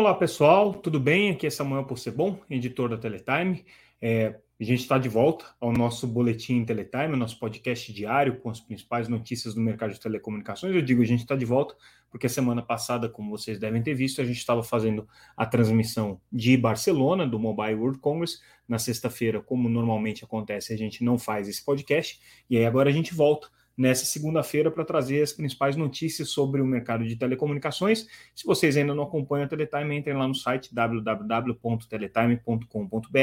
Olá pessoal, tudo bem? Aqui é Samuel Possebon, editor da Teletime. É, a gente está de volta ao nosso boletim Teletime, nosso podcast diário com as principais notícias do mercado de telecomunicações. Eu digo a gente está de volta porque a semana passada, como vocês devem ter visto, a gente estava fazendo a transmissão de Barcelona, do Mobile World Congress. Na sexta-feira, como normalmente acontece, a gente não faz esse podcast. E aí agora a gente volta nessa segunda-feira para trazer as principais notícias sobre o mercado de telecomunicações. Se vocês ainda não acompanham a Teletime, entrem lá no site www.teletime.com.br,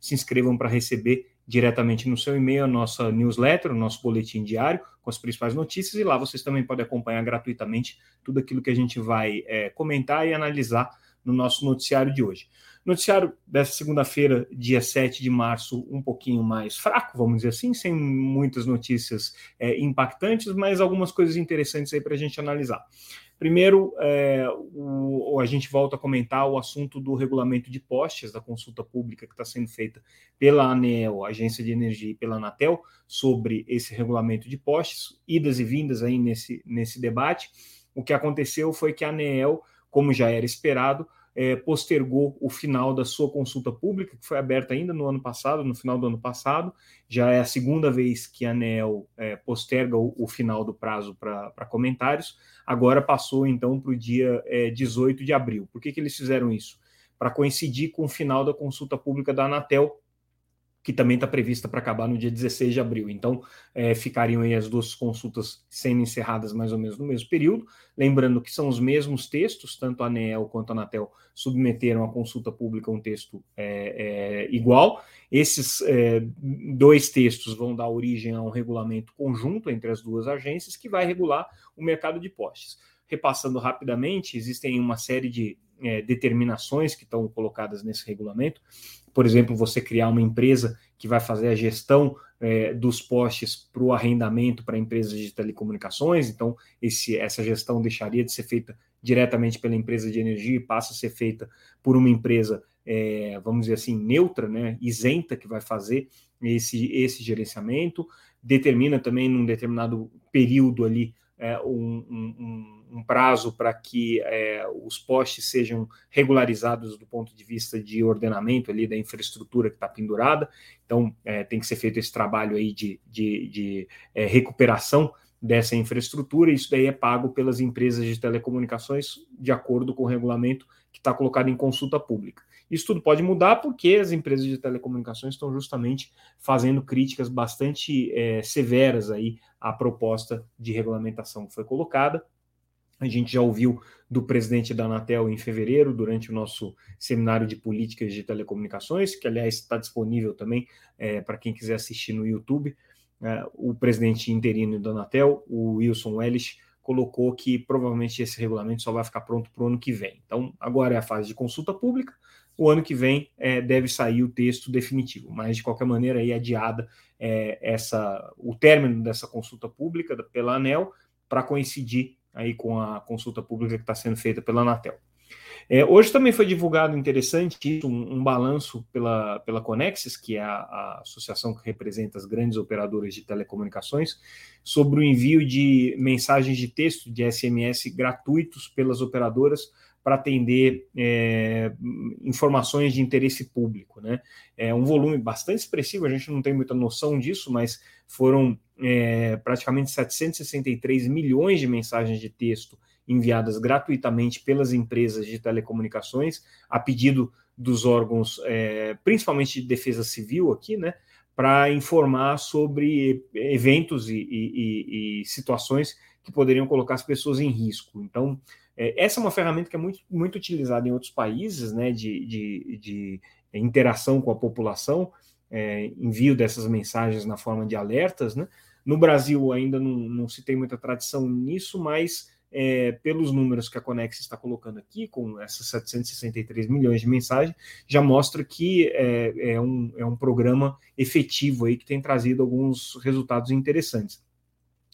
se inscrevam para receber diretamente no seu e-mail a nossa newsletter, o nosso boletim diário com as principais notícias, e lá vocês também podem acompanhar gratuitamente tudo aquilo que a gente vai é, comentar e analisar no nosso noticiário de hoje. Noticiário dessa segunda-feira, dia 7 de março, um pouquinho mais fraco, vamos dizer assim, sem muitas notícias é, impactantes, mas algumas coisas interessantes aí para a gente analisar. Primeiro, é, o, a gente volta a comentar o assunto do regulamento de postes, da consulta pública que está sendo feita pela ANEL, Agência de Energia, e pela Anatel, sobre esse regulamento de postes, idas e vindas aí nesse, nesse debate. O que aconteceu foi que a ANEL, como já era esperado, é, postergou o final da sua consulta pública, que foi aberta ainda no ano passado, no final do ano passado. Já é a segunda vez que a ANEL é, posterga o, o, final do prazo para comentários. Agora passou, então, para o dia é, 18 de abril. Por que, que eles fizeram isso? Para coincidir com o final da consulta pública da Anatel, que também está prevista para acabar no dia 16 de abril. Então, é, ficariam aí as duas consultas sendo encerradas mais ou menos no mesmo período. Lembrando que são os mesmos textos, tanto a ANEL quanto a Anatel submeteram à consulta pública um texto é, é, igual. Esses é, dois textos vão dar origem a um regulamento conjunto entre as duas agências que vai regular o mercado de postes. Repassando rapidamente, existem uma série de é, determinações que estão colocadas nesse regulamento por exemplo, você criar uma empresa que vai fazer a gestão é, dos postes para o arrendamento para empresas de telecomunicações, então esse, essa gestão deixaria de ser feita diretamente pela empresa de energia e passa a ser feita por uma empresa, é, vamos dizer assim, neutra, né, isenta, que vai fazer esse, esse gerenciamento, determina também num determinado período ali é, um, um um prazo para que é, os postes sejam regularizados do ponto de vista de ordenamento ali da infraestrutura que está pendurada. Então, é, tem que ser feito esse trabalho aí de, de, de é, recuperação dessa infraestrutura. Isso daí é pago pelas empresas de telecomunicações de acordo com o regulamento que está colocado em consulta pública. Isso tudo pode mudar porque as empresas de telecomunicações estão justamente fazendo críticas bastante é, severas aí à proposta de regulamentação que foi colocada a gente já ouviu do presidente da Anatel em fevereiro, durante o nosso seminário de políticas de telecomunicações, que, aliás, está disponível também é, para quem quiser assistir no YouTube. É, o presidente interino da Anatel, o Wilson Wellis, colocou que provavelmente esse regulamento só vai ficar pronto para o ano que vem. Então, agora é a fase de consulta pública, o ano que vem é, deve sair o texto definitivo, mas de qualquer maneira aí adiada é, essa, o término dessa consulta pública pela ANEL para coincidir aí com a consulta pública que está sendo feita pela Anatel. É, hoje também foi divulgado interessante um, um balanço pela, pela Conexis, que é a, a, associação que representa as grandes operadoras de telecomunicações, sobre o envio de mensagens de texto de SMS gratuitos pelas operadoras para atender é, informações de interesse público. Né? É um volume bastante expressivo, a gente não tem muita noção disso, mas foram é, praticamente 763 milhões de mensagens de texto enviadas gratuitamente pelas empresas de telecomunicações, a pedido dos órgãos, é, principalmente de defesa civil aqui, né? Para informar sobre eventos e, e, e situações que poderiam colocar as pessoas em risco. Então, é, essa é uma ferramenta que é muito, muito utilizada em outros países, né, de, de, de interação com a população, é, envio dessas mensagens na forma de alertas. Né? No Brasil ainda não, não se tem muita tradição nisso, mas é, pelos números que a Conex está colocando aqui, com essas 763 milhões de mensagens, já mostra que é, é, um, é um programa efetivo aí que tem trazido alguns resultados interessantes.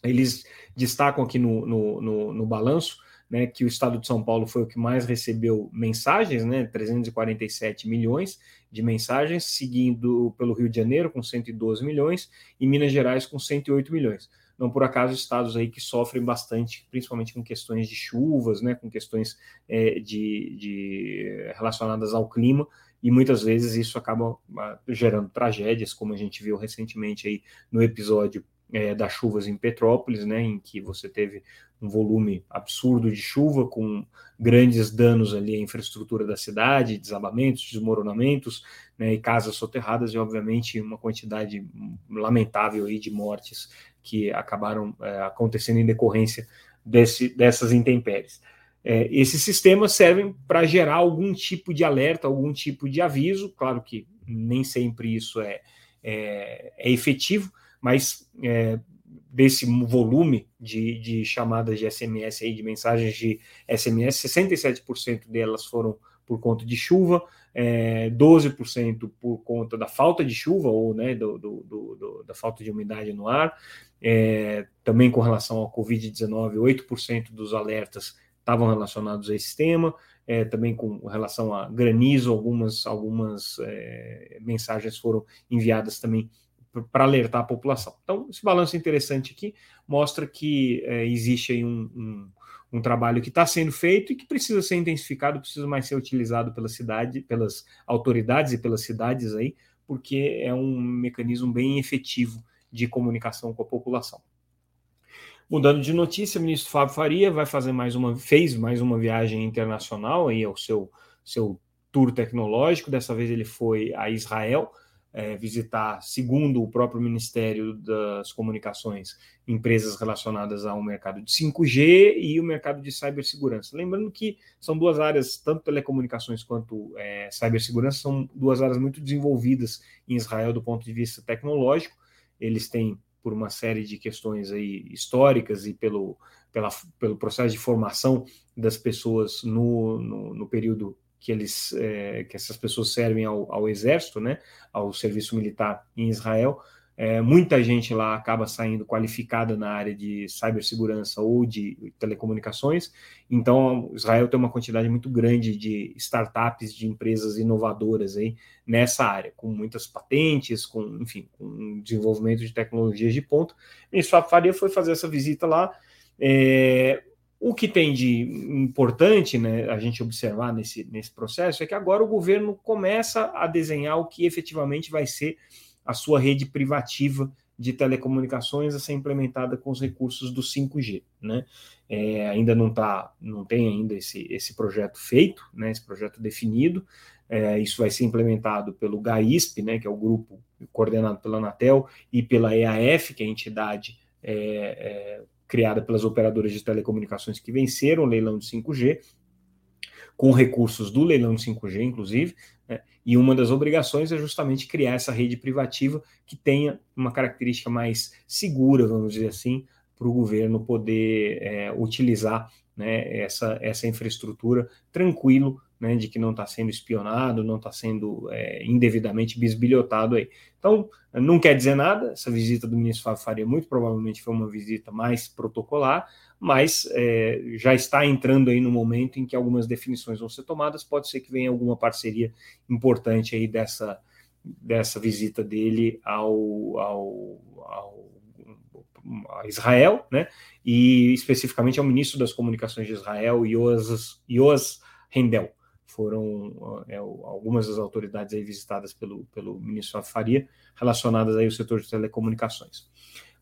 Eles destacam aqui no, no, no, no balanço né, que o estado de São Paulo foi o que mais recebeu mensagens, né, 347 milhões de mensagens, seguindo pelo Rio de Janeiro com 112 milhões e Minas Gerais com 108 milhões. não por acaso estados aí que sofrem bastante, principalmente com questões de chuvas, né, com questões é, de, de relacionadas ao clima, e muitas vezes isso acaba ah, gerando tragédias, como a gente viu recentemente aí no episódio é, das chuvas em Petrópolis, né, em que você teve um volume absurdo de chuva, com grandes danos ali à infraestrutura da cidade, desabamentos, desmoronamentos, né, e casas soterradas, e obviamente uma quantidade lamentável aí de mortes que acabaram é, acontecendo em decorrência desse, dessas intempéries. É, esses sistemas servem para gerar algum tipo de alerta, algum tipo de aviso, claro que nem sempre isso é, é, é efetivo, mas é, desse volume de, de, chamadas de SMS aí, de mensagens de SMS, 67% delas foram por conta de chuva, é, 12% por conta da falta de chuva ou né, do, do, do, da falta de umidade no ar. É, também com relação ao Covid-19, 8% dos alertas estavam relacionados a esse tema. É, também com relação a granizo, algumas, algumas é, mensagens foram enviadas também para alertar a população. Então, esse balanço interessante aqui mostra que é, existe aí um, um, um trabalho que está sendo feito e que precisa ser intensificado, precisa mais ser utilizado pela cidade, pelas autoridades e pelas cidades aí, porque é um mecanismo bem efetivo de comunicação com a população. Mudando de notícia, o ministro Fábio Faria vai fazer mais uma, fez mais uma viagem internacional aí ao seu, seu tour tecnológico. Dessa vez ele foi a Israel é, visitar, segundo o próprio Ministério das Comunicações, empresas relacionadas ao mercado de 5G e o mercado de cibersegurança. Lembrando que são duas áreas, tanto telecomunicações quanto é, cibersegurança, são duas áreas muito desenvolvidas em Israel do ponto de vista tecnológico. Eles têm, por uma série de questões aí históricas e pelo, pela, pelo processo de formação das pessoas no, no, no período que eles é, que essas pessoas servem ao, ao, exército, né, ao serviço militar em Israel. É, muita gente lá acaba saindo qualificada na área de cibersegurança ou de telecomunicações. Então, Israel tem uma quantidade muito grande de startups, de empresas inovadoras aí nessa área, com muitas patentes, com, enfim, com desenvolvimento de tecnologias de ponta. E Swap Faria foi fazer essa visita lá. É, o que tem de importante né, a gente observar nesse, nesse processo é que agora o governo começa a desenhar o que efetivamente vai ser a sua rede privativa de telecomunicações a ser implementada com os recursos do 5G. Né? É, ainda não tá, não tem ainda esse, esse projeto feito, né, esse projeto definido. É, isso vai ser implementado pelo GAISP, né, que é o grupo coordenado pela Anatel, e pela EAF, que é a entidade é, é criada pelas operadoras de telecomunicações que venceram o leilão de 5G, com recursos do leilão de 5G, inclusive, né? e uma das obrigações é justamente criar essa rede privativa que tenha uma característica mais segura, vamos dizer assim, para o governo poder é, utilizar né, essa, essa infraestrutura tranquilo né, de que não está sendo espionado, não está sendo é, indevidamente bisbilhotado aí. Então, não quer dizer nada, essa visita do ministro Fábio Faria muito provavelmente foi uma visita mais protocolar, mas é, já está entrando aí no momento em que algumas definições vão ser tomadas, pode ser que venha alguma parceria importante aí dessa, dessa visita dele ao, ao, ao a Israel, né, e especificamente ao ministro das Comunicações de Israel, Yoas, Yoas Rendel foram é, algumas das autoridades aí visitadas pelo, pelo ministro Faria, relacionadas aí ao setor de telecomunicações.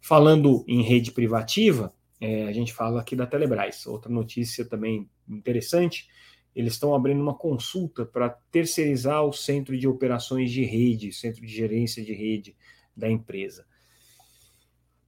Falando em rede privativa, é, a gente fala aqui da Telebrás. Outra notícia também interessante, eles estão abrindo uma consulta para terceirizar o centro de operações de rede, centro de gerência de rede da empresa.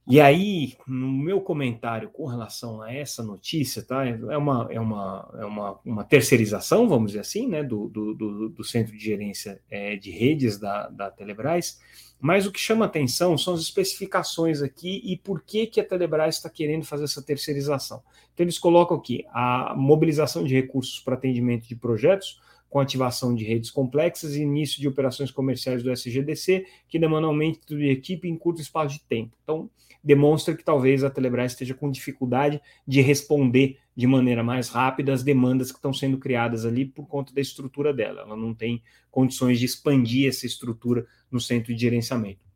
E aí, no meu comentário com relação a essa notícia, tá? É uma, é uma, é uma, uma terceirização, vamos dizer assim, né? Do, do, do, centro de gerência é, de redes da, da Telebrás. Mas o que chama atenção são as especificações aqui e por que, que a Telebrás está querendo fazer essa terceirização. Então, eles colocam aqui a mobilização de recursos para atendimento de projetos com ativação de redes complexas e início de operações comerciais do SGDC, que demandam aumento de equipe em curto espaço de tempo. Então, demonstra que talvez a Telebrás esteja com dificuldade de responder de maneira mais rápida as demandas que estão sendo criadas ali por conta da estrutura dela. Ela não tem condições de expandir essa estrutura no centro de gerenciamento.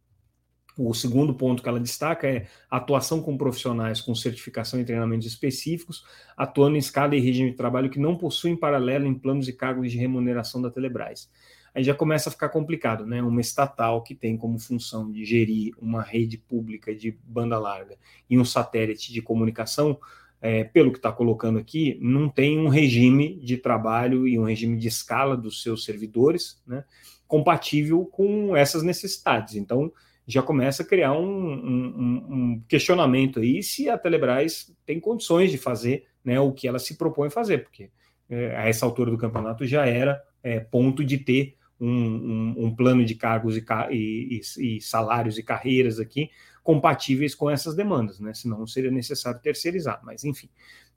O segundo ponto que ela destaca é atuação com profissionais com certificação e treinamentos específicos, atuando em escala e regime de trabalho que não possuem paralelo em planos e cargos de remuneração da Telebrás. Aí já começa a ficar complicado, né? Uma estatal que tem como função de gerir uma rede pública de banda larga e um satélite de comunicação, é, pelo que está colocando aqui, não tem um regime de trabalho e um regime de escala dos seus servidores, né? Compatível com essas necessidades. Então, já começa a criar um, um, um, questionamento aí se a Telebrás tem condições de fazer né, o que ela se propõe fazer, porque é, a essa altura do campeonato já era é, ponto de ter um, plano de cargos e, e, e, salários e carreiras aqui compatíveis com essas demandas, né? Senão seria necessário terceirizar, mas enfim.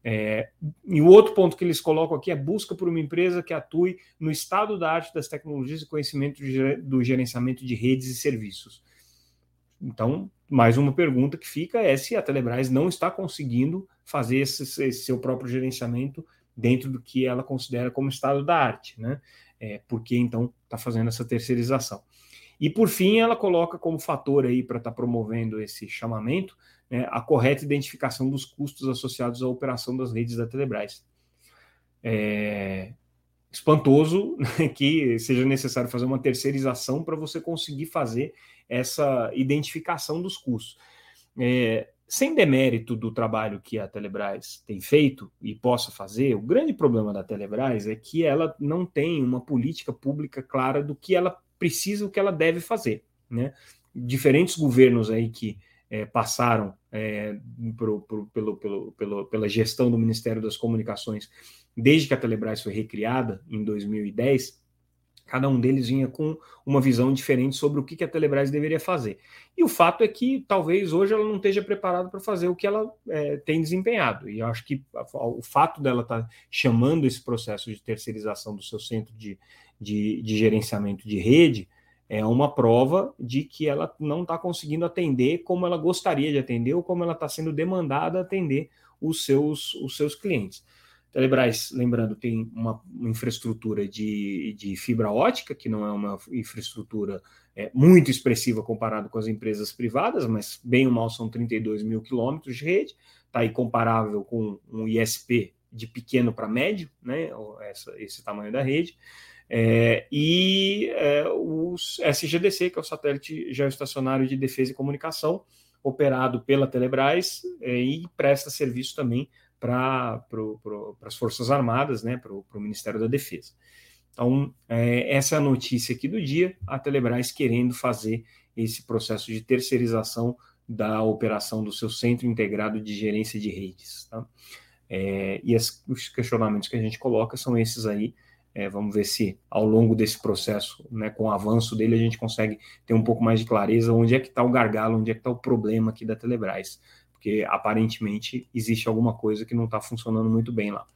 É, e o outro ponto que eles colocam aqui é busca por uma empresa que atue no estado da arte das tecnologias e conhecimento do gerenciamento de redes e serviços. Então, mais uma pergunta que fica é se a Telebrás não está conseguindo fazer esse, esse seu próprio gerenciamento dentro do que ela considera como estado da arte, né? É, porque então está fazendo essa terceirização. E por fim, ela coloca como fator aí para estar tá promovendo esse chamamento né, a correta identificação dos custos associados à operação das redes da Telebrás. É, espantoso né, que seja necessário fazer uma terceirização para você conseguir fazer essa identificação dos custos. É, sem demérito do trabalho que a Telebrás tem feito e possa fazer, o grande problema da Telebrás é que ela não tem uma política pública clara do que ela precisa, o que ela deve fazer. Né? Diferentes governos aí que é, passaram é, pro, pro, pelo, pelo, pelo, pela gestão do Ministério das Comunicações desde que a Telebrás foi recriada em 2010, cada um deles vinha com uma visão diferente sobre o que a Telebrás deveria fazer. E o fato é que talvez hoje ela não esteja preparada para fazer o que ela é, tem desempenhado. E eu acho que o fato dela estar tá chamando esse processo de terceirização do seu centro de, de, de gerenciamento de rede é uma prova de que ela não está conseguindo atender como ela gostaria de atender ou como ela está sendo demandada a atender os seus, os seus clientes. Telebrás, lembrando, tem uma, uma infraestrutura de, de, fibra ótica, que não é uma infraestrutura é, muito expressiva comparado com as empresas privadas, mas bem ou mal são 32 mil quilômetros de rede, está aí comparável com um ISP de pequeno para médio, né, essa, esse tamanho da rede, é, e é, o SGDC, que é o Satélite Geoestacionário de Defesa e Comunicação, operado pela Telebrás é, e presta serviço também para as Forças Armadas, né, para o Ministério da Defesa. Então, é, essa é a notícia aqui do dia, a Telebrás querendo fazer esse processo de terceirização da operação do seu Centro Integrado de Gerência de Redes. Tá? É, e as, os questionamentos que a gente coloca são esses aí. É, vamos ver se ao longo desse processo, né, com o avanço dele, a gente consegue ter um pouco mais de clareza onde é que está o gargalo, onde é que está o problema aqui da Telebrás porque aparentemente existe alguma coisa que não está funcionando muito bem lá.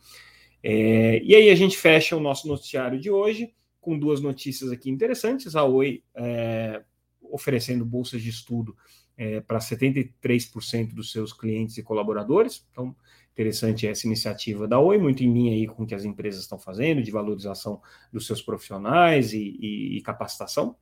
É, e aí a gente fecha o nosso noticiário de hoje com duas notícias aqui interessantes. A Oi é, oferecendo bolsas de estudo é, para 73% dos seus clientes e colaboradores. Então, interessante essa iniciativa da Oi, muito em linha aí com o que as empresas estão fazendo, de valorização dos seus profissionais e, e, e capacitação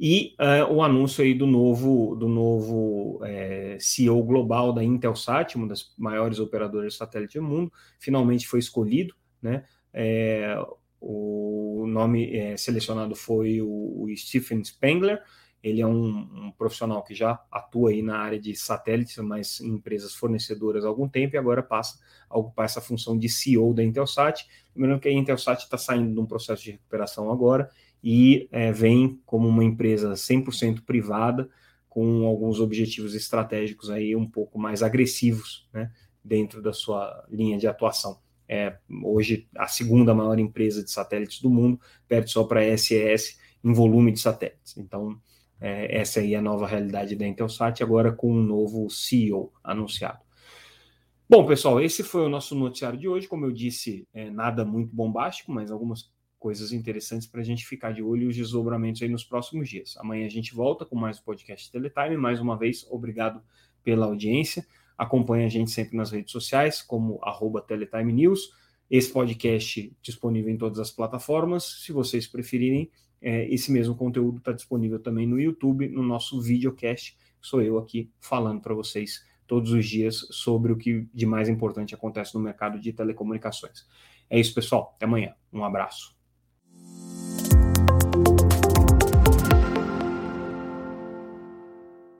e uh, o anúncio aí do novo, do novo é, CEO global da Intelsat, uma das maiores operadoras de satélite do mundo, finalmente foi escolhido, né? É, o nome é, selecionado foi o, o, Stephen Spengler, ele é um, um, profissional que já atua aí na área de satélites, mas em empresas fornecedoras há algum tempo, e agora passa a ocupar essa função de CEO da Intelsat. Lembrando que a Intelsat está saindo de um processo de recuperação agora, e é, vem como uma empresa 100% privada, com alguns objetivos estratégicos aí um pouco mais agressivos né, dentro da sua linha de atuação. É, hoje, a segunda maior empresa de satélites do mundo, perto só para a SES em volume de satélites. Então, é, essa aí é a nova realidade da Intelsat, agora com um novo CEO anunciado. Bom, pessoal, esse foi o nosso noticiário de hoje. Como eu disse, é, nada muito bombástico, mas algumas coisas interessantes para a gente ficar de olho e os desdobramentos aí nos próximos dias. Amanhã a gente volta com mais um podcast Teletime. Mais uma vez, obrigado pela audiência. Acompanhe a gente sempre nas redes sociais, como arroba Teletime News. Esse podcast disponível em todas as plataformas. Se vocês preferirem, é, esse mesmo conteúdo está disponível também no YouTube, no nosso videocast. Sou eu aqui falando para vocês todos os dias sobre o que de mais importante acontece no mercado de telecomunicações. É isso, pessoal. Até amanhã. Um abraço.